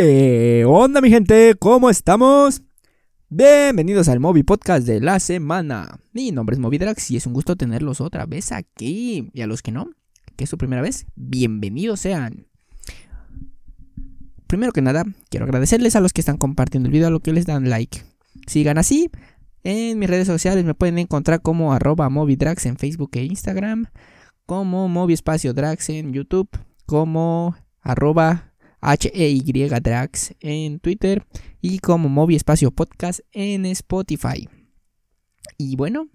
¿Qué onda mi gente? ¿Cómo estamos? Bienvenidos al Moby Podcast de la semana. Mi nombre es Movidrax y es un gusto tenerlos otra vez aquí. Y a los que no, que es su primera vez, bienvenidos sean. Primero que nada, quiero agradecerles a los que están compartiendo el video, a los que les dan like. Sigan así. En mis redes sociales me pueden encontrar como arroba Movidrax en Facebook e Instagram, como Movi Espacio Drax en YouTube, como arroba H-E-Y Drax en Twitter y como Movi Espacio Podcast en Spotify. Y bueno,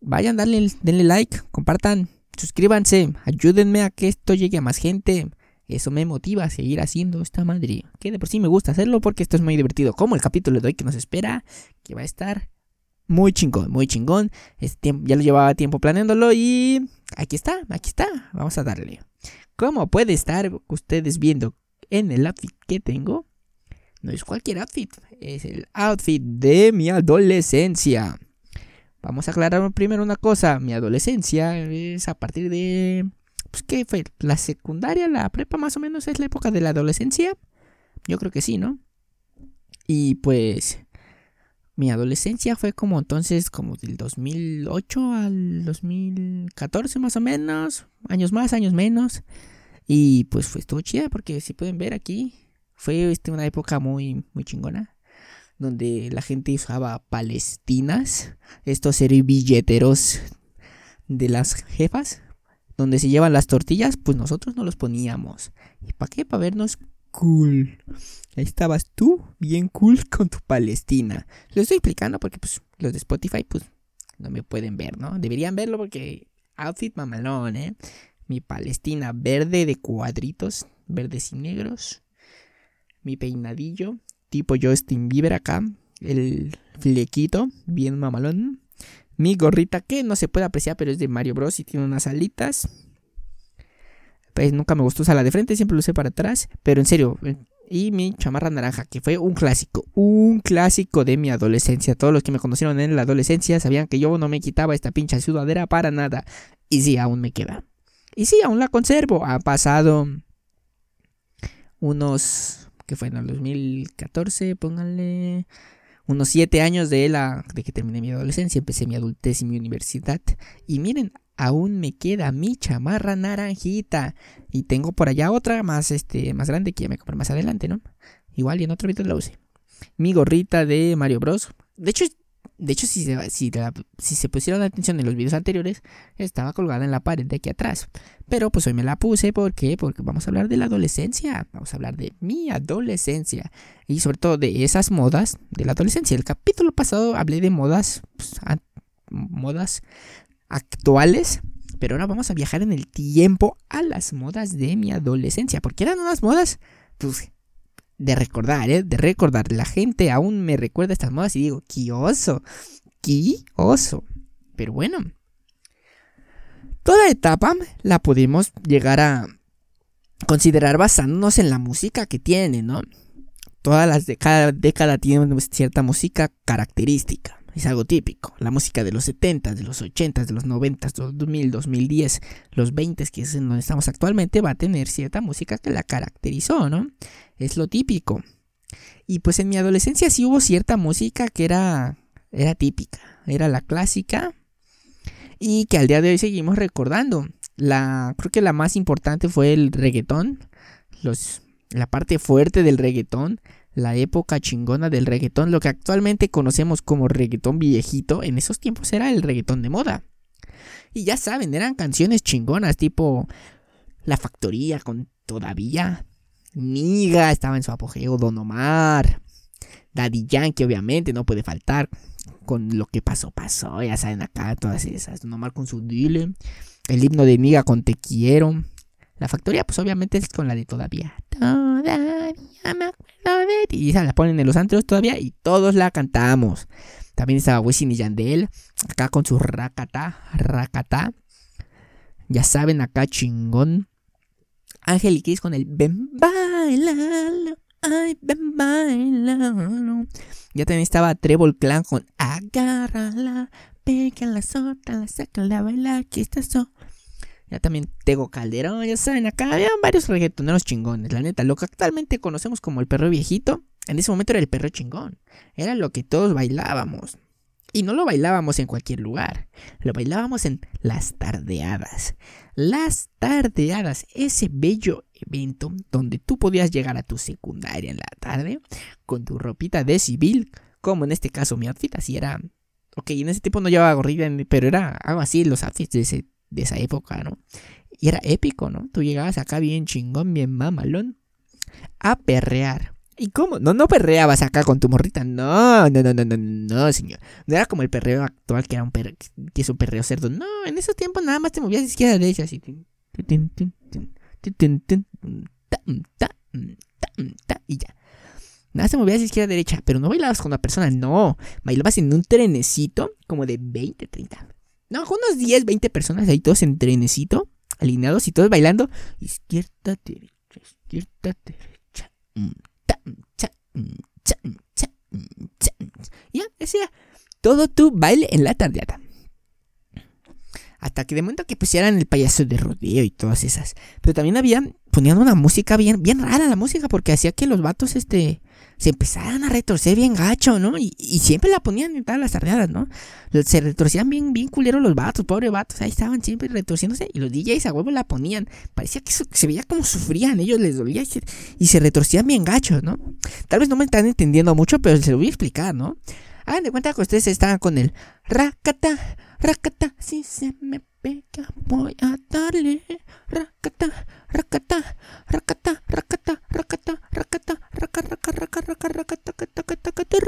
vayan, denle, denle like, compartan, suscríbanse, ayúdenme a que esto llegue a más gente. Eso me motiva a seguir haciendo esta madre. Que de por sí me gusta hacerlo porque esto es muy divertido. Como el capítulo de hoy que nos espera, que va a estar muy chingón, muy chingón. Este, ya lo llevaba tiempo planeándolo y aquí está, aquí está. Vamos a darle. Como puede estar ustedes viendo en el outfit que tengo, no es cualquier outfit, es el outfit de mi adolescencia. Vamos a aclarar primero una cosa, mi adolescencia es a partir de... Pues, ¿qué fue? ¿La secundaria, la prepa más o menos es la época de la adolescencia? Yo creo que sí, ¿no? Y pues... Mi adolescencia fue como entonces, como del 2008 al 2014 más o menos, años más, años menos. Y pues fue, estuvo chida porque si pueden ver aquí, fue este, una época muy, muy chingona. Donde la gente usaba palestinas, estos servilleteros de las jefas, donde se llevan las tortillas, pues nosotros no los poníamos. ¿Y para qué? Para vernos cool. Ahí estabas tú, bien cool con tu Palestina. Lo estoy explicando porque pues los de Spotify pues no me pueden ver, ¿no? Deberían verlo porque outfit mamalón, ¿eh? Mi Palestina verde de cuadritos, verdes y negros. Mi peinadillo, tipo Justin Bieber acá. El flequito, bien mamalón. Mi gorrita que no se puede apreciar, pero es de Mario Bros. y tiene unas alitas. Pues nunca me gustó usar la de frente, siempre lo usé para atrás. Pero en serio, y mi chamarra naranja, que fue un clásico, un clásico de mi adolescencia. Todos los que me conocieron en la adolescencia sabían que yo no me quitaba esta pincha sudadera para nada. Y sí, aún me queda. Y sí, aún la conservo. Ha pasado unos, que fue en el 2014, pónganle unos 7 años de la de que terminé mi adolescencia, empecé mi adultez y mi universidad. Y miren, aún me queda mi chamarra naranjita. Y tengo por allá otra más, este, más grande que ya me compré más adelante, ¿no? Igual y en otro video la usé. Mi gorrita de Mario Bros. De hecho, de hecho si, se, si, si se pusieron atención en los videos anteriores, estaba colgada en la pared de aquí atrás. Pero pues hoy me la puse, ¿por qué? Porque vamos a hablar de la adolescencia. Vamos a hablar de mi adolescencia. Y sobre todo de esas modas de la adolescencia. El capítulo pasado hablé de modas, pues, modas actuales. Pero ahora vamos a viajar en el tiempo a las modas de mi adolescencia. Porque eran unas modas, pues, de recordar, ¿eh? De recordar. La gente aún me recuerda estas modas y digo, ¡qué oso! ¡Qué oso! Pero bueno. Toda etapa la podemos llegar a considerar basándonos en la música que tiene, ¿no? Todas las de cada década tienen cierta música característica. Es algo típico. La música de los 70, de los 80, de los 90, 2000, 2010, los 20, que es en donde estamos actualmente, va a tener cierta música que la caracterizó, ¿no? Es lo típico. Y pues en mi adolescencia sí hubo cierta música que era, era típica, era la clásica y que al día de hoy seguimos recordando. La, creo que la más importante fue el reggaetón, los, la parte fuerte del reggaetón la época chingona del reggaetón, lo que actualmente conocemos como reggaetón viejito, en esos tiempos era el reggaetón de moda. Y ya saben, eran canciones chingonas, tipo La Factoría con Todavía, Niga estaba en su apogeo, Don Omar, Daddy Yankee obviamente no puede faltar, con lo que pasó, pasó, ya saben acá todas esas, Don Omar con su dile, el himno de Niga con Te Quiero, La Factoría pues obviamente es con la de Todavía, Todavía me y esa la ponen en los antros todavía y todos la cantamos. También estaba Wisin y Yandel, acá con su racata, racata. Ya saben, acá chingón. Ángel y Kiss con el ven bailalo, ay ven bailalo. Ya también estaba Trevor Clan con agárrala, pega la sota, la saca la baila, aquí está eso. Ya también Tego Calderón, ya saben, acá había varios reggaetoneros chingones, la neta. Lo que actualmente conocemos como el perro viejito, en ese momento era el perro chingón. Era lo que todos bailábamos. Y no lo bailábamos en cualquier lugar, lo bailábamos en las tardeadas. Las tardeadas, ese bello evento donde tú podías llegar a tu secundaria en la tarde con tu ropita de civil, como en este caso mi outfit, así era. Ok, en ese tiempo no llevaba gorrita, pero era algo así, los outfits de, ese, de esa época, ¿no? Y era épico, ¿no? Tú llegabas acá bien chingón, bien mamalón, a perrear. ¿Y cómo? No, no perreabas acá con tu morrita. No, no, no, no, no, no, señor. No era como el perreo actual, que era un perreo, que es un perreo cerdo. No, en esos tiempos nada más te movías de izquierda a derecha, así. Y ya. Nada se movías de izquierda a derecha, pero no bailabas con una persona, no. Bailabas en un trenecito como de 20, 30. No, unos 10, 20 personas ahí todos en trenecito, alineados y todos bailando. Izquierda, derecha, izquierda, derecha. Ya, decía todo tu baile en la tardeada. Hasta que de momento que pusieran el payaso de rodeo y todas esas. Pero también había, ponían una música bien, bien rara la música, porque hacía que los vatos, este, se empezaran a retorcer bien gacho, ¿no? Y, siempre la ponían en todas las tardeadas, ¿no? Se retorcían bien, bien culeros los vatos, pobres vatos, ahí estaban siempre retorciéndose y los DJs a huevo la ponían. Parecía que se veía como sufrían, ellos les dolía y se, retorcían bien gachos, ¿no? Tal vez no me están entendiendo mucho, pero se lo voy a explicar, ¿no? Hagan de cuenta que ustedes estaban con el racata, racata, si se me pega voy a darle racata, racata, racata, racata, racata, racata, racata, racata, racata, racata, racata,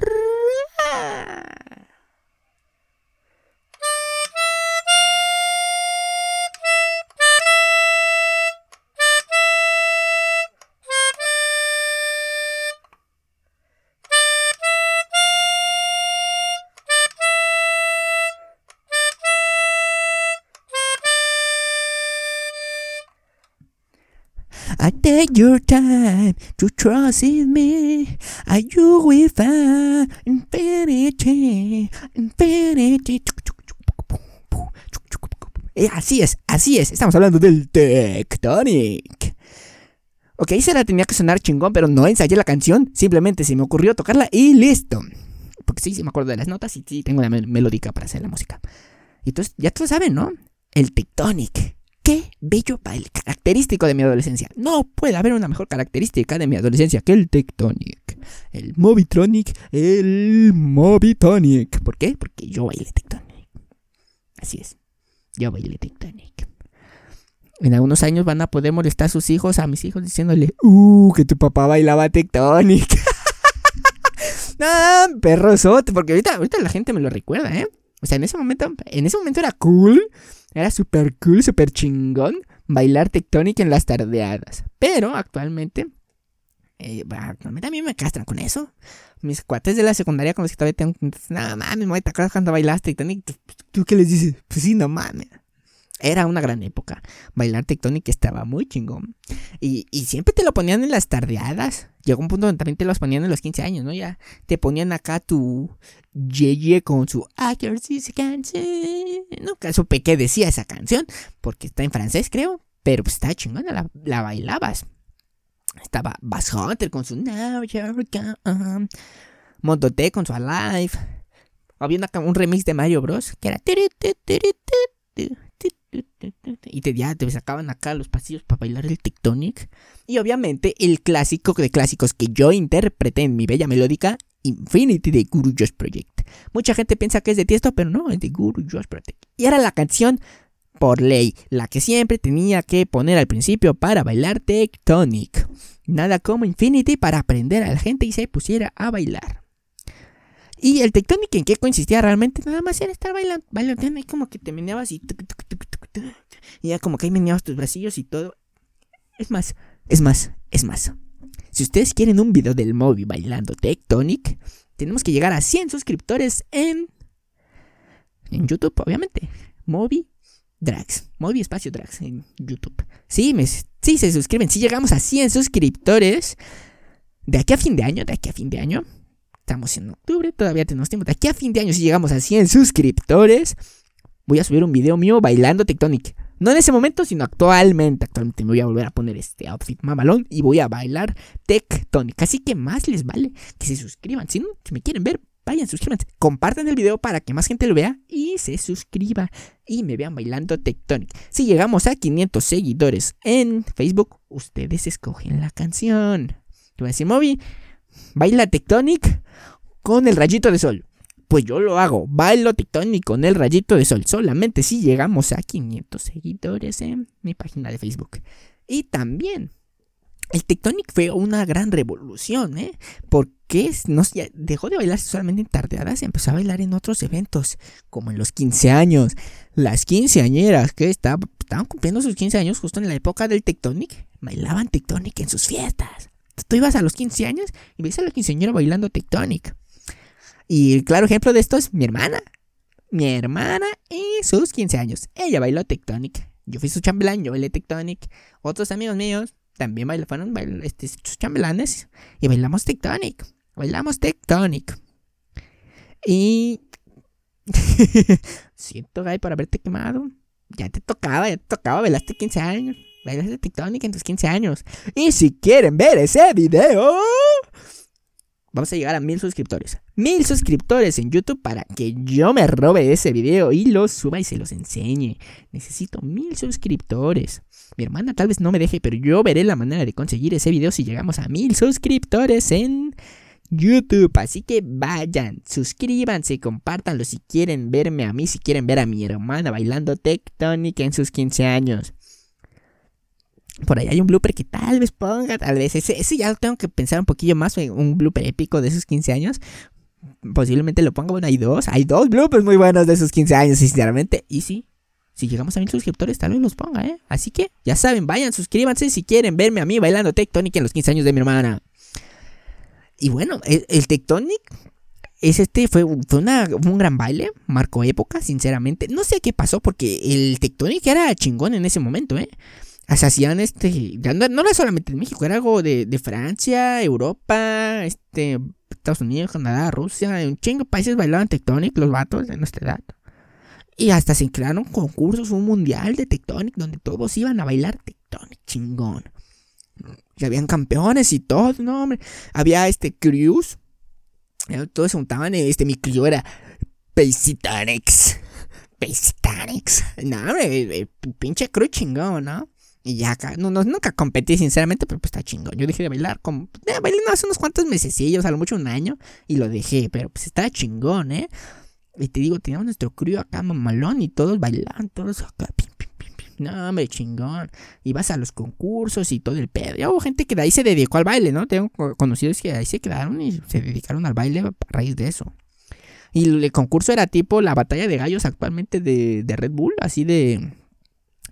I take your time to trust in me. I you will find infinity, infinity. Eh, así es, así es. Estamos hablando del Tectonic. Ok, se la tenía que sonar chingón, pero no ensayé la canción. Simplemente se me ocurrió tocarla y listo. Porque sí, sí me acuerdo de las notas y sí tengo la melódica para hacer la música. Y entonces, ya todos saben, ¿no? El Tectonic. Bello baile, característico de mi adolescencia. No puede haber una mejor característica de mi adolescencia que el Tectonic. El Movitronic, el Movitonic. ¿Por qué? Porque yo bailé Tectonic. Así es. Yo bailé Tectonic. En algunos años van a poder molestar a sus hijos, a mis hijos, diciéndole, uh, que tu papá bailaba Tectonic. no, perrosote, porque ahorita, ahorita la gente me lo recuerda, ¿eh? O sea, en ese momento, en ese momento era cool era súper cool, súper chingón bailar tectónica en las tardeadas. Pero actualmente, eh, a mí me castran con eso. Mis cuates de la secundaria con los que todavía tengo. No mames, ¿te acuerdas cuando bailaste tectónica? ¿Tú qué les dices? Pues sí, no mames. Era una gran época. Bailar tectónica estaba muy chingón. Y, siempre te lo ponían en las tardeadas. Llegó un punto donde también te los ponían en los 15 años, ¿no? Ya te ponían acá tu Yeye con su. No, supe qué decía esa canción. Porque está en francés, creo. Pero pues está chingona, la, la bailabas. Estaba Bass Hunter con su Now You're Gone. Moto T con su Alive. Había un remix de Mario Bros. Que era. Y te, ya te sacaban acá los pasillos para bailar el Tectonic. Y obviamente el clásico de clásicos que yo interpreté en mi bella melódica, Infinity de Guru Josh Project. Mucha gente piensa que es de Tiesto, pero no, es de Guru Josh Project. Y era la canción por ley, la que siempre tenía que poner al principio para bailar Tectonic. Nada como Infinity para aprender a la gente y se pusiera a bailar. Y el Tectonic en qué consistía realmente, nada más era estar bailando, bailando y como que te meneabas y y ya como que ahí meneabas tus bracillos y todo. Es más, es más, es más. Si ustedes quieren un video del Moby bailando Tectonic, tenemos que llegar a 100 suscriptores en en YouTube, obviamente. Moby Drags, Moby Espacio Drags en YouTube. Sí, me, sí se suscriben. Si llegamos a 100 suscriptores, de aquí a fin de año, de aquí a fin de año, estamos en octubre, todavía tenemos tiempo. De aquí a fin de año, si llegamos a 100 suscriptores, voy a subir un video mío bailando Tectonic. No en ese momento, sino actualmente. Actualmente me voy a volver a poner este outfit mamalón y voy a bailar tectónica. Así que más les vale que se suscriban. Si no, si me quieren ver, vayan, suscríbanse. Compartan el video para que más gente lo vea y se suscriba y me vean bailando Tectonic. Si llegamos a 500 seguidores en Facebook, ustedes escogen la canción. Te voy a decir, Moby, baila Tectonic con el rayito de sol. Pues yo lo hago, bailo Tectonic con el rayito de sol, solamente si llegamos a 500 seguidores en mi página de Facebook. Y también, el Tectonic fue una gran revolución, ¿eh? Porque dejó de bailar solamente en tardeadas y empezó a bailar en otros eventos, como en los 15 años. Las quinceañeras que estaban cumpliendo sus 15 años justo en la época del Tectonic, bailaban Tectonic en sus fiestas. Tú ibas a los 15 años y ves a la quinceañera bailando Tectonic. Y el claro ejemplo de esto es mi hermana. Mi hermana y sus 15 años. Ella bailó Tectonic. Yo fui su chambelán, yo bailé Tectonic. Otros amigos míos también bailaron, fueron este, sus chambelanes. Y bailamos Tectonic. Bailamos Tectonic. Y... Siento, Guy, por haberte quemado. Ya te tocaba, ya te tocaba, bailaste 15 años. Bailaste Tectonic en tus 15 años. Y si quieren ver ese video Vamos a llegar a mil suscriptores. Mil suscriptores en YouTube para que yo me robe ese video y lo suba y se los enseñe. Necesito mil suscriptores. Mi hermana tal vez no me deje, pero yo veré la manera de conseguir ese video si llegamos a mil suscriptores en YouTube. Así que vayan, suscríbanse, compártanlo si quieren verme a mí, si quieren ver a mi hermana bailando Tectonic en sus 15 años. Por ahí hay un blooper que tal vez ponga, tal vez ese, ese ya lo tengo que pensar un poquillo más, un blooper épico de esos 15 años. Posiblemente lo ponga, bueno, hay dos, hay dos bloopers muy buenos de esos 15 años, sinceramente. Y sí, si llegamos a mil suscriptores, tal vez los ponga, ¿eh? Así que, ya saben, vayan, suscríbanse si quieren verme a mí bailando Tectonic en los 15 años de mi hermana. Y bueno, el, Tectonic es este, fue, fue un gran baile, marcó época, sinceramente. No sé qué pasó porque el Tectonic era chingón en ese momento, ¿eh? Se hacían este, no, era solamente en México, era algo de, Francia, Europa, este, Estados Unidos, Canadá, Rusia, un chingo de países bailaban Tectonic, los vatos de nuestra edad. Y hasta se crearon concursos, un mundial de Tectonic, donde todos iban a bailar Tectonic, chingón. Y habían campeones y todo, no, hombre. Había este crews, todos se juntaban, este, mi crew era Paisitanix. Paisitanix. No, hombre, eh, eh, pinche crew chingón, ¿no? Y ya acá, no, nunca competí sinceramente, pero pues está chingón. Yo dejé de bailar, como, eh, bailé hace unos cuantos mesecillos, a lo mucho un año, y lo dejé, pero pues está chingón, ¿eh? Y te digo, teníamos nuestro crío acá mamalón y todos bailan, todos acá, pim, pim, pim, pim. No, hombre, chingón. Y vas a los concursos y todo el pedo. Ya hubo gente que de ahí se dedicó al baile, ¿no? Tengo conocidos que ahí se quedaron y se dedicaron al baile a raíz de eso. Y el concurso era tipo la batalla de gallos actualmente de, de Red Bull, así de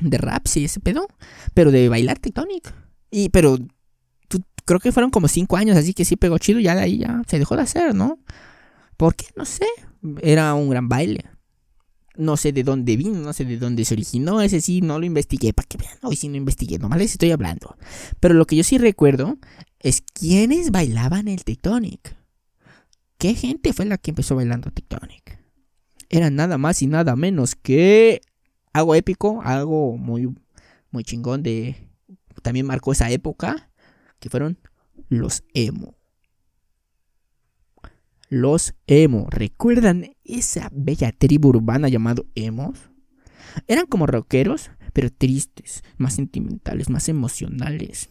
de rap, sí, ese pedo, pero de bailar Tectonic. Y, pero creo que fueron como cinco años, así que sí pegó chido, ya ahí ya se dejó de hacer, ¿no? ¿Por qué? No sé. Era un gran baile. No sé de dónde vino, no sé de dónde se originó. Ese sí no lo investigué, para que vean. Hoy sí no investigué, nomás les estoy hablando. Pero lo que yo sí recuerdo es quiénes bailaban el Tectonic. ¿Qué gente fue la que empezó bailando Tectonic? Era nada más y nada menos que algo épico, algo muy, muy chingón de... También marcó esa época, que fueron los emo. Los emo. ¿Recuerdan esa bella tribu urbana llamado emos? Eran como rockeros, pero tristes, más sentimentales, más emocionales.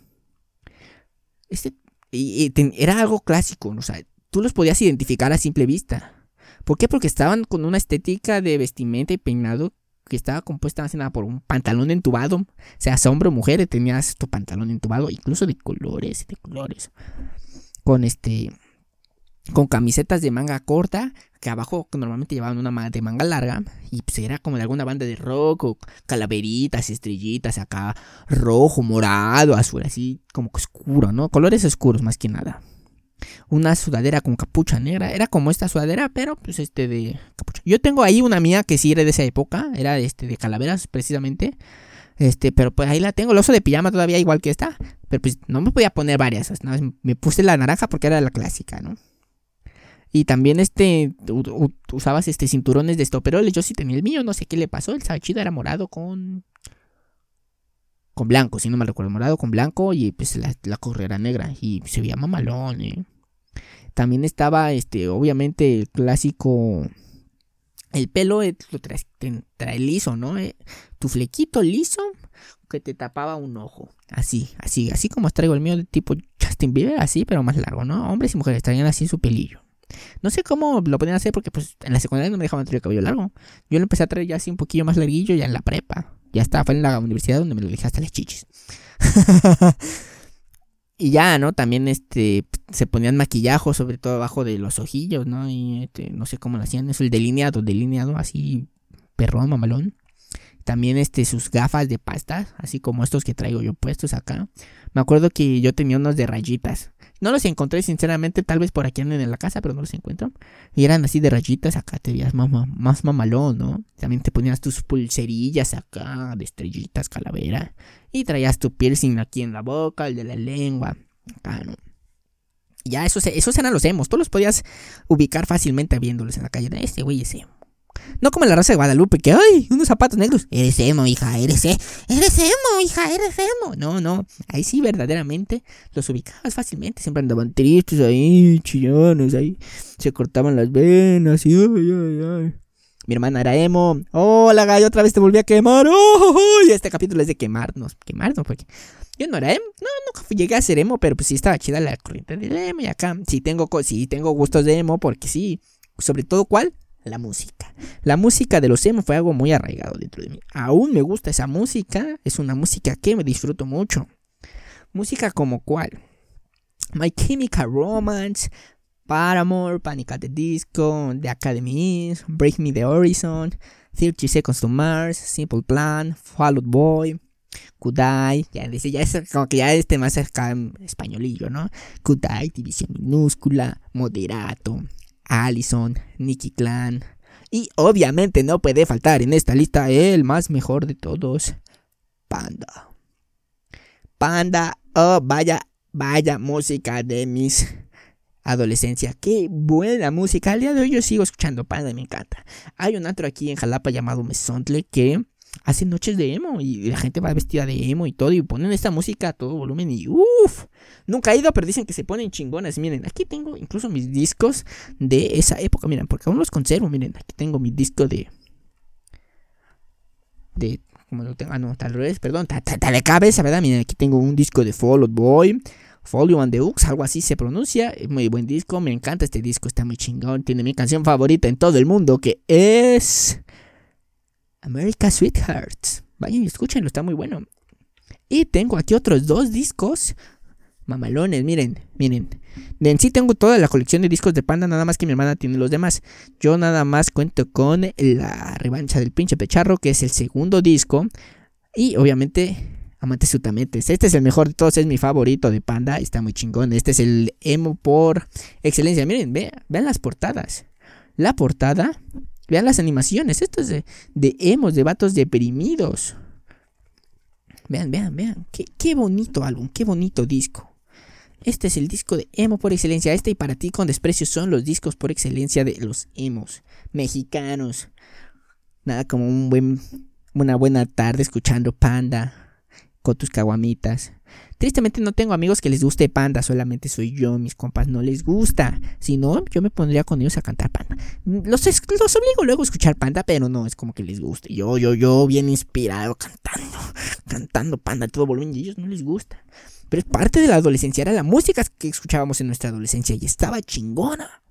Este, era algo clásico, o sea, tú los podías identificar a simple vista. ¿Por qué? Porque estaban con una estética de vestimenta y peinado que estaba compuesta más que nada por un pantalón entubado. Sea hombre o mujer, tenías tu pantalón entubado, incluso de colores, de colores. Con este. Con camisetas de manga corta, que abajo normalmente llevaban una de manga larga, y pues era como de alguna banda de rock, o calaveritas, estrellitas, acá, rojo, morado, azul, así como oscuro, ¿no? Colores oscuros más que nada una sudadera con capucha negra. Era como esta sudadera, pero pues este de capucha. Yo tengo ahí una mía que sí era de esa época, era este de calaveras precisamente. Este, pero pues ahí la tengo, el oso de pijama todavía igual que esta, pero pues no me podía poner varias, me puse la naranja porque era la clásica, ¿no? Y también este usabas este cinturones de estoperoles, yo sí tenía el mío, no sé qué le pasó, el chido era morado con con blanco, si no me recuerdo, morado con blanco y pues la, la correa negra y se veía mamalón, ¿eh? También estaba, este, obviamente, el clásico. El pelo eh, lo trae, trae liso, ¿no? Eh, tu flequito liso que te tapaba un ojo. Así, así, así como traigo el mío de tipo Justin Bieber, así, pero más largo, ¿no? Hombres y mujeres traían así su pelillo. No sé cómo lo podían hacer porque pues en la secundaria no me dejaban traer el cabello largo. Yo lo empecé a traer ya así un poquillo más larguillo ya en la prepa. Ya estaba, fue en la universidad donde me lo dejé hasta las chichis. Y ya, ¿no? También este se ponían maquillajos sobre todo abajo de los ojillos, ¿no? Y este, no sé cómo lo hacían, eso el delineado, delineado así perrón, mamalón. También este sus gafas de pasta, así como estos que traigo yo puestos acá. Me acuerdo que yo tenía unos de rayitas. No los encontré, sinceramente, tal vez por aquí anden en la casa, pero no los encuentro. Y eran así de rayitas, acá te veías más, más mamalón, ¿no? También te ponías tus pulserillas acá, de estrellitas, calavera. Y traías tu piercing aquí en la boca, el de la lengua, acá, ¿no? Ya, esos, esos eran los emos. Tú los podías ubicar fácilmente viéndolos en la calle. Este güey es emo. No como la raza de Guadalupe, que ¡ay! Unos zapatos negros. Eres emo, hija, eres emo. Eres emo, hija, eres emo. No, no. Ahí sí, verdaderamente los ubicabas fácilmente. Siempre andaban tristes ahí, chillones ahí. Se cortaban las venas y ¡ay, ay, ay! Mi hermana era emo. Hola, gallo, otra vez te volví a quemar. ¡Oh! Y este capítulo es de quemarnos. Quemarnos, porque yo no era emo. No, nunca llegué a ser emo, pero pues sí estaba chida la corriente de emo. Y acá sí tengo, sí tengo gustos de emo, porque sí. Sobre todo, ¿cuál? la música. La música de los emo fue algo muy arraigado dentro de mí. Aún me gusta esa música, es una música que me disfruto mucho. Música como cuál? My Chemical Romance, Paramore, Panic at the Disco, The Academies, Break Me the Horizon, 30 Seconds to Mars, Simple Plan, Fall Out Boy, Kudai, ya, ya es como que ya este más acá españolillo, ¿no? Kudai, División Minúscula, Moderato, Allison, Nicky Clan. Y obviamente no puede faltar en esta lista el más mejor de todos, Panda. Panda, oh, vaya, vaya música de mis adolescencia. Qué buena música. Al día de hoy yo sigo escuchando Panda me encanta. Hay un antro aquí en Jalapa llamado Mesontle que hacen noches de emo y la gente va vestida de emo y todo y ponen esta música a todo volumen y uff, nunca he ido pero dicen que se ponen chingonas, miren, aquí tengo incluso mis discos de esa época, miren, porque aún los conservo, miren, aquí tengo mi disco de de como lo tengo, ah no, tal vez, perdón, tal de cabeza, ¿verdad? Miren, aquí tengo un disco de Fall Boy, Folio and the Ux, algo así se pronuncia. Muy buen disco, me encanta este disco, está muy chingón. Tiene mi canción favorita en todo el mundo, que es America Sweethearts. Vayan y escúchenlo, está muy bueno. Y tengo aquí otros dos discos. Mamalones, miren, miren. En sí tengo toda la colección de discos de Panda, nada más que mi hermana tiene los demás. Yo nada más cuento con la revancha del pinche pecharro, que es el segundo disco. Y obviamente, Amantes Sutametes. Este es el mejor de todos, es mi favorito de Panda, está muy chingón. Este es el emo por excelencia. Miren, vean, vean las portadas. La portada Vean las animaciones. Esto es de, de emos, de vatos deprimidos. Vean, vean, vean. Qué, qué bonito álbum, qué bonito disco. Este es el disco de emo por excelencia. Este y para ti con desprecio son los discos por excelencia de los emos mexicanos. Nada como un buen, una buena tarde escuchando Panda con tus caguamitas. Tristemente no tengo amigos que les guste Panda, solamente soy yo, mis compas no les gusta. Si no, yo me pondría con ellos a cantar Panda. Los, los obligo luego a escuchar Panda, pero no es como que les guste. Yo, yo, yo, bien inspirado cantando, cantando Panda todo volumen y ellos no les gusta. Pero es parte de la adolescencia, era la música que escuchábamos en nuestra adolescencia y estaba chingona.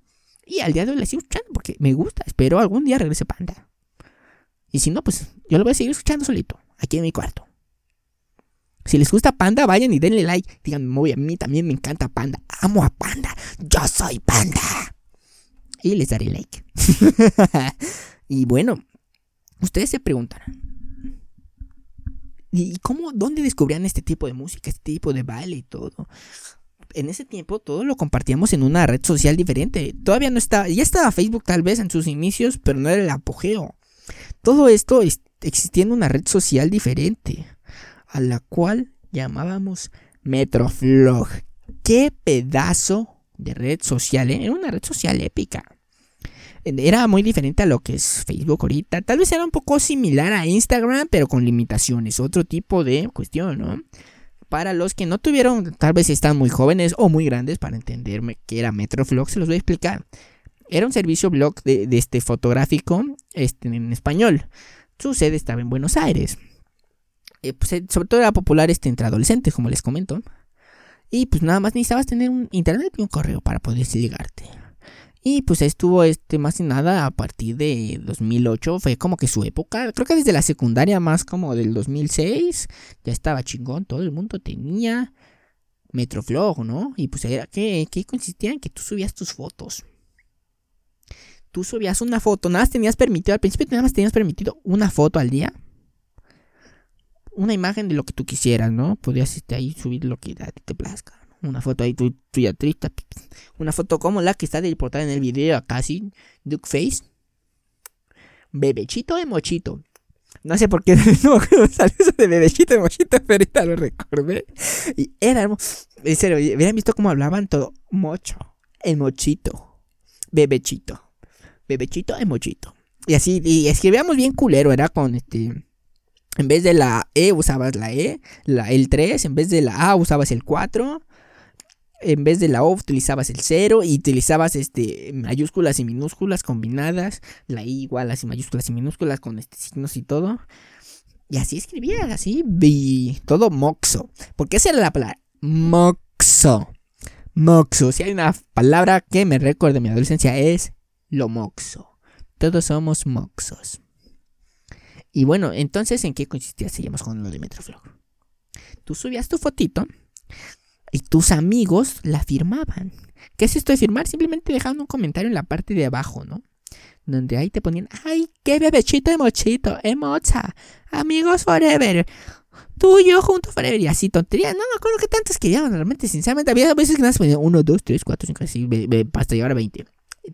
Y al día de hoy la sigo escuchando porque me gusta. Espero algún día regrese Panda. Y si no, pues yo lo voy a seguir escuchando solito, aquí en mi cuarto. Si les gusta Panda, vayan y denle like. Díganme, a mí también me encanta Panda. Amo a Panda. Yo soy Panda. Y les daré like. y bueno, ustedes se preguntarán. ¿Y cómo, dónde descubrían este tipo de música, este tipo de baile y todo? En ese tiempo todo lo compartíamos en una red social diferente. Todavía no estaba, ya estaba Facebook tal vez en sus inicios, pero no era el apogeo. Todo esto existía en una red social diferente a la cual llamábamos Metroflog. ¡Qué pedazo de red social! ¿eh? Era una red social épica. Era muy diferente a lo que es Facebook ahorita. Tal vez era un poco similar a Instagram, pero con limitaciones. Otro tipo de cuestión, ¿no? Para los que no tuvieron, tal vez están muy jóvenes o muy grandes para entenderme que era Metroflog, se los voy a explicar. Era un servicio blog de, este fotográfico este, en español. Su sede estaba en Buenos Aires. Eh, pues, eh, sobre todo era popular este, entre adolescentes, como les comento. Y pues nada más necesitabas tener un internet y un correo para poder llegarte. Y pues estuvo este más que nada a partir de 2008, fue como que su época, creo que desde la secundaria más como del 2006, ya estaba chingón, todo el mundo tenía Metroflog, ¿no? Y pues era que, consistía en que tú subías tus fotos. Tú subías una foto, nada más tenías permitido, al principio nada más tenías permitido una foto al día. Una imagen de lo que tú quisieras, ¿no? Podías este, ahí subir lo que a ti te plazca. Una foto ahí tuya triste. Una foto como la que está de portada en el video acá, así. Duke Face. Bebechito de mochito. No sé por qué no salió eso de bebechito de mochito, pero ahorita lo recordé. Y era hermoso. En serio, hubieran visto cómo hablaban todo. Mocho. El mochito. Bebechito. Bebechito de mochito. Y así, y escribíamos bien culero, era con este. En vez de la E usabas la E, la, el 3, en vez de la A usabas el 4, en vez de la O utilizabas el 0 y utilizabas este, mayúsculas y minúsculas combinadas, la I igual y mayúsculas y minúsculas con este, signos y todo. Y así escribías, así, y todo moxo. Porque esa era la palabra, moxo. Moxo, si hay una palabra que me recuerda mi adolescencia es lo moxo. Todos somos moxos. Y bueno, entonces, ¿en qué consistía? Seguimos con lo de Metroflog. Tú subías tu fotito y tus amigos la firmaban. ¿Qué es esto de firmar? Simplemente dejando un comentario en la parte de abajo, ¿no? Donde ahí te ponían, ay, qué bebechito de mochito, emocha, amigos forever, tú y yo juntos forever, y así tonterías, no me acuerdo qué tantos querían, realmente, sinceramente, había veces que nada más ponían 1, 2, 3, 4, 5, así, hasta llegar a 20.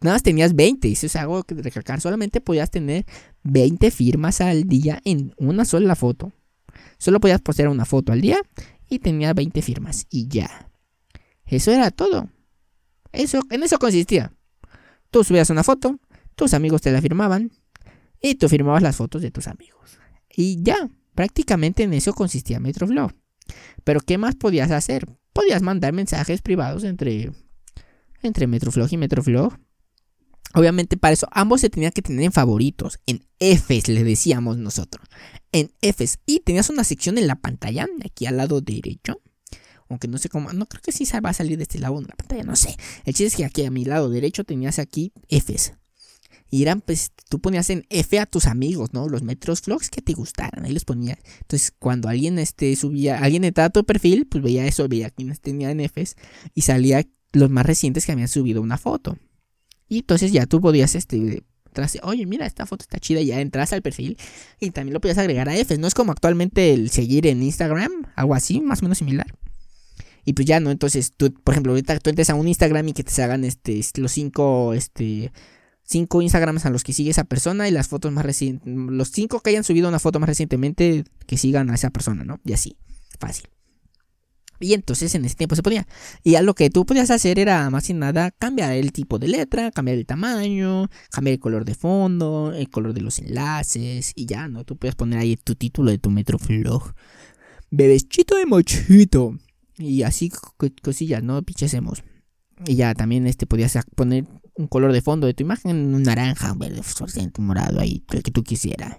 Nada más tenías 20, y eso es algo que recalcar, solamente podías tener 20 firmas al día en una sola foto. Solo podías postear una foto al día y tenía 20 firmas y ya. Eso era todo. Eso, en eso consistía. Tú subías una foto, tus amigos te la firmaban y tú firmabas las fotos de tus amigos. Y ya, prácticamente en eso consistía Metroflow. Pero ¿qué más podías hacer? Podías mandar mensajes privados entre entre Metroflog y Metroflog. Obviamente para eso ambos se tenían que tener en favoritos, en Fs le decíamos nosotros, en Fs. Y tenías una sección en la pantalla, aquí al lado derecho. Aunque no sé cómo, no creo que sí va a salir de este lado de la pantalla, no sé. El chiste es que aquí a mi lado derecho tenías aquí Fs. Y eran, pues, tú ponías en F a tus amigos, ¿no? Los metros vlogs que te gustaran, ahí los ponías. Entonces, cuando alguien este, subía, alguien entraba tu perfil, pues veía eso, veía quienes tenían Fs y salía los más recientes que habían subido una foto. Y entonces ya tú podías, este, oye, mira, esta foto está chida, ya entras al perfil y también lo podías agregar a F. No es como actualmente el seguir en Instagram, algo así, más o menos similar. Y pues ya, ¿no? Entonces, tú, por ejemplo, ahorita tú entres a un Instagram y que te hagan este, los cinco, este, cinco Instagrams a los que sigue esa persona y las fotos más recientes, los cinco que hayan subido una foto más recientemente que sigan a esa persona, ¿no? Y así, fácil. Y entonces en ese tiempo se podía. Y ya lo que tú podías hacer era más y nada cambiar el tipo de letra, cambiar el tamaño, cambiar el color de fondo, el color de los enlaces y ya, ¿no? Tú puedes poner ahí tu título de tu Metroflog. Bebechito de mochito. Y así cosillas, ¿no? Pichesemos. Y ya también este podías poner un color de fondo de tu imagen, un naranja, un verde, un morado ahí, el que tú quisieras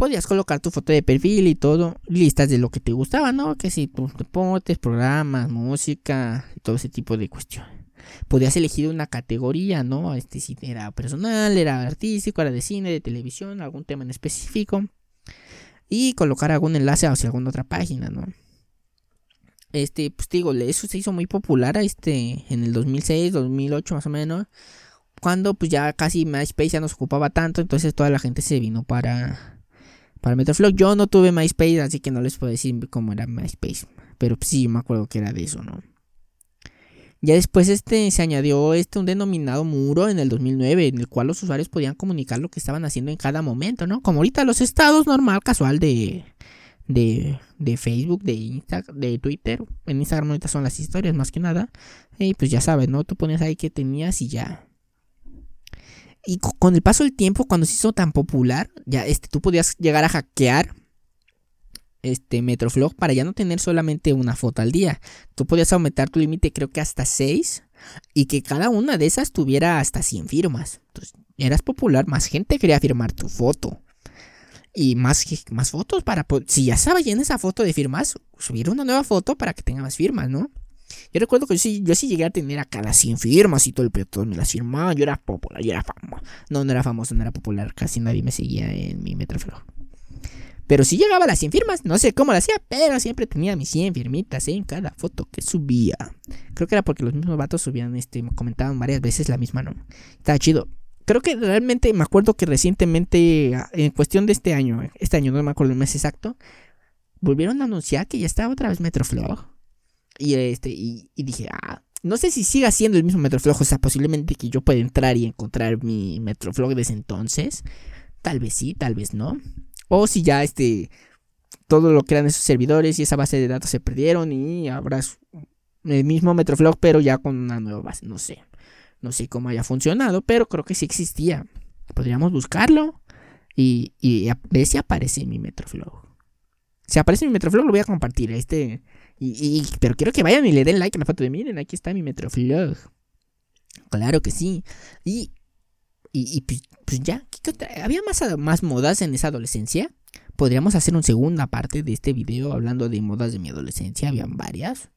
podías colocar tu foto de perfil y todo, listas de lo que te gustaba, ¿no? Que si tus deportes, programas, música, todo ese tipo de cuestiones. Podías elegir una categoría, ¿no? Este si era personal, era artístico, era de cine, de televisión, algún tema en específico. Y colocar algún enlace hacia alguna otra página, ¿no? Este, pues digo, eso se hizo muy popular este, en el 2006, 2008 más o menos. Cuando pues ya casi MySpace ya no se ocupaba tanto, entonces toda la gente se vino para para Metroflog. Yo no tuve MySpace, así que no les puedo decir cómo era MySpace. Pero sí, me acuerdo que era de eso, ¿no? Ya después este, se añadió este, un denominado muro en el 2009, en el cual los usuarios podían comunicar lo que estaban haciendo en cada momento, ¿no? Como ahorita los estados normal, casual de, de, de Facebook, de, Insta, de Twitter. En Instagram ahorita son las historias más que nada. Y pues ya sabes, ¿no? Tú pones ahí que tenías y ya. Y con el paso del tiempo, cuando se hizo tan popular, ya este, tú podías llegar a hackear este Metroflog para ya no tener solamente una foto al día. Tú podías aumentar tu límite creo que hasta 6 y que cada una de esas tuviera hasta 100 firmas. Entonces, eras popular, más gente quería firmar tu foto. Y más, más fotos para... Si ya estaba llena esa foto de firmas, subir una nueva foto para que tenga más firmas, ¿no? Yo recuerdo que yo sí, yo sí llegué a tener a cada 100 firmas y todo el pedo, me las firmaba. Yo era popular, yo era famoso. No, no era famoso, no era popular. Casi nadie me seguía en mi Metroflog. Pero si llegaba a las 100 firmas, no sé cómo lo hacía, pero siempre tenía mis 100 firmitas en cada foto que subía. Creo que era porque los mismos vatos subían, este, me comentaban varias veces la misma, ¿no? Estaba chido. Creo que realmente me acuerdo que recientemente, en cuestión de este año, este año no me acuerdo el mes exacto, volvieron a anunciar que ya estaba otra vez Metroflog. Y este, y, dije, ah, no sé si siga siendo el mismo Metroflog, o sea, posiblemente que yo pueda entrar y encontrar mi Metroflog desde entonces. Tal vez sí, tal vez no. O si ya este todo lo que eran esos servidores y esa base de datos se perdieron y habrá el mismo Metroflog pero ya con una nueva base, no sé. No sé cómo haya funcionado, pero creo que sí existía. Podríamos buscarlo y, y ver si aparece mi Metroflog. Si aparece mi Metroflog lo voy a compartir. Este, y, pero quiero que vayan y le den like a la foto de miren, aquí está mi Metroflog. Claro que sí. Y y, pues, pues, ya, ¿había más, más modas en esa adolescencia? Podríamos hacer una segunda parte de este video hablando de modas de mi adolescencia, habían varias.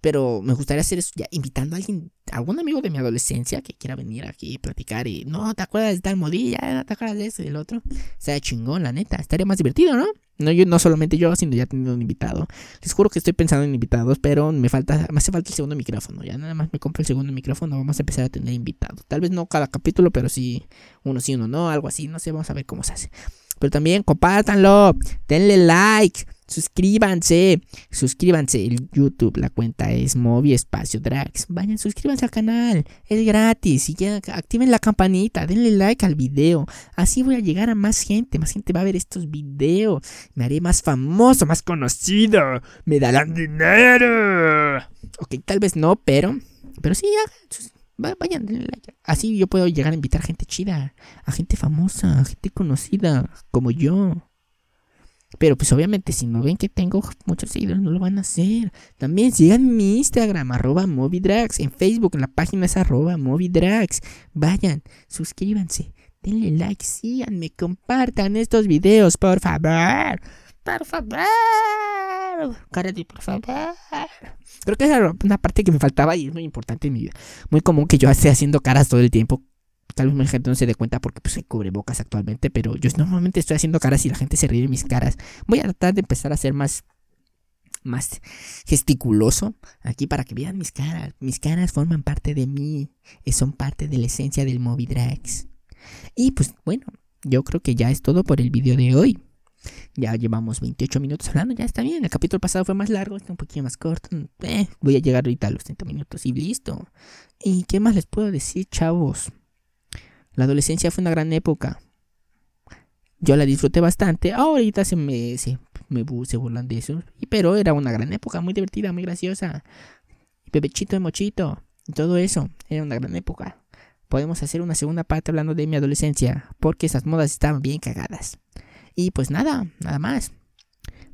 Pero me gustaría hacer eso ya invitando a alguien, algún amigo de mi adolescencia que quiera venir aquí y platicar y no te acuerdas de tal modilla, te acuerdas de ese y del otro. Sea chingón, la neta, estaría más divertido, ¿no? No, yo, no solamente yo, sino ya tenido un invitado. Les juro que estoy pensando en invitados, pero me falta, me hace falta el segundo micrófono. Ya nada más me compro el segundo micrófono, vamos a empezar a tener invitados. Tal vez no cada capítulo, pero sí, uno sí, uno no, algo así, no sé, vamos a ver cómo se hace. Pero también compártanlo, denle like Suscríbanse, suscríbanse. El YouTube, la cuenta es Movi Espacio Drags. Vayan, suscríbanse al canal, es gratis. Y ya activen la campanita, denle like al video. Así voy a llegar a más gente, más gente va a ver estos videos. Me haré más famoso, más conocido. Me darán dinero. Ok, tal vez no, pero, pero sí, ya. Vayan, denle like. Así yo puedo llegar a invitar gente chida, a gente famosa, a gente conocida, como yo. Pero pues obviamente si no ven que tengo muchos seguidores no lo van a hacer. También sigan mi Instagram, arroba Movidrags. En Facebook la página es arroba Movidrags. Vayan, suscríbanse, denle like, síganme, compartan estos videos, por favor. Por favor. Karate, por favor. Creo que esa una parte que me faltaba y es muy importante en mi vida. Muy común que yo esté haciendo caras todo el tiempo Tal vez mucha gente no se dé cuenta porque pues cubre bocas actualmente, pero yo normalmente estoy haciendo caras y la gente se ríe de mis caras. Voy a tratar de empezar a ser más más gesticuloso aquí para que vean mis caras. Mis caras forman parte de mí, y son parte de la esencia del Movidrax. Y pues bueno, yo creo que ya es todo por el video de hoy. Ya llevamos 28 minutos hablando, ya está bien. El capítulo pasado fue más largo, está un poquito más corto. Eh, voy a llegar ahorita a los 30 minutos y listo. ¿Y qué más les puedo decir, chavos? La adolescencia fue una gran época. Yo la disfruté bastante. Ahorita se me, se, me se burlan de eso. Pero era una gran época, muy divertida, muy graciosa. Bebechito de mochito. Y todo eso. Era una gran época. Podemos hacer una segunda parte hablando de mi adolescencia. Porque esas modas estaban bien cagadas. Y pues nada, nada más.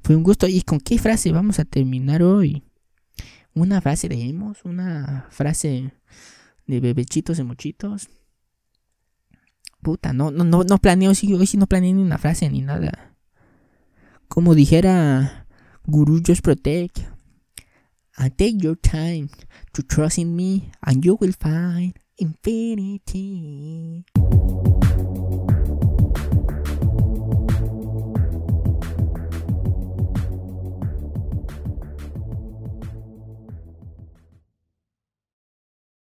Fue un gusto. ¿Y con qué frase vamos a terminar hoy? Una frase de emos, una frase de bebechitos de mochitos. Puta, no, no, no, no planeo, hoy sí no planeé ni una frase ni nada. Como dijera Guru Just Protect, and take your time to trust in me, and you will find infinity.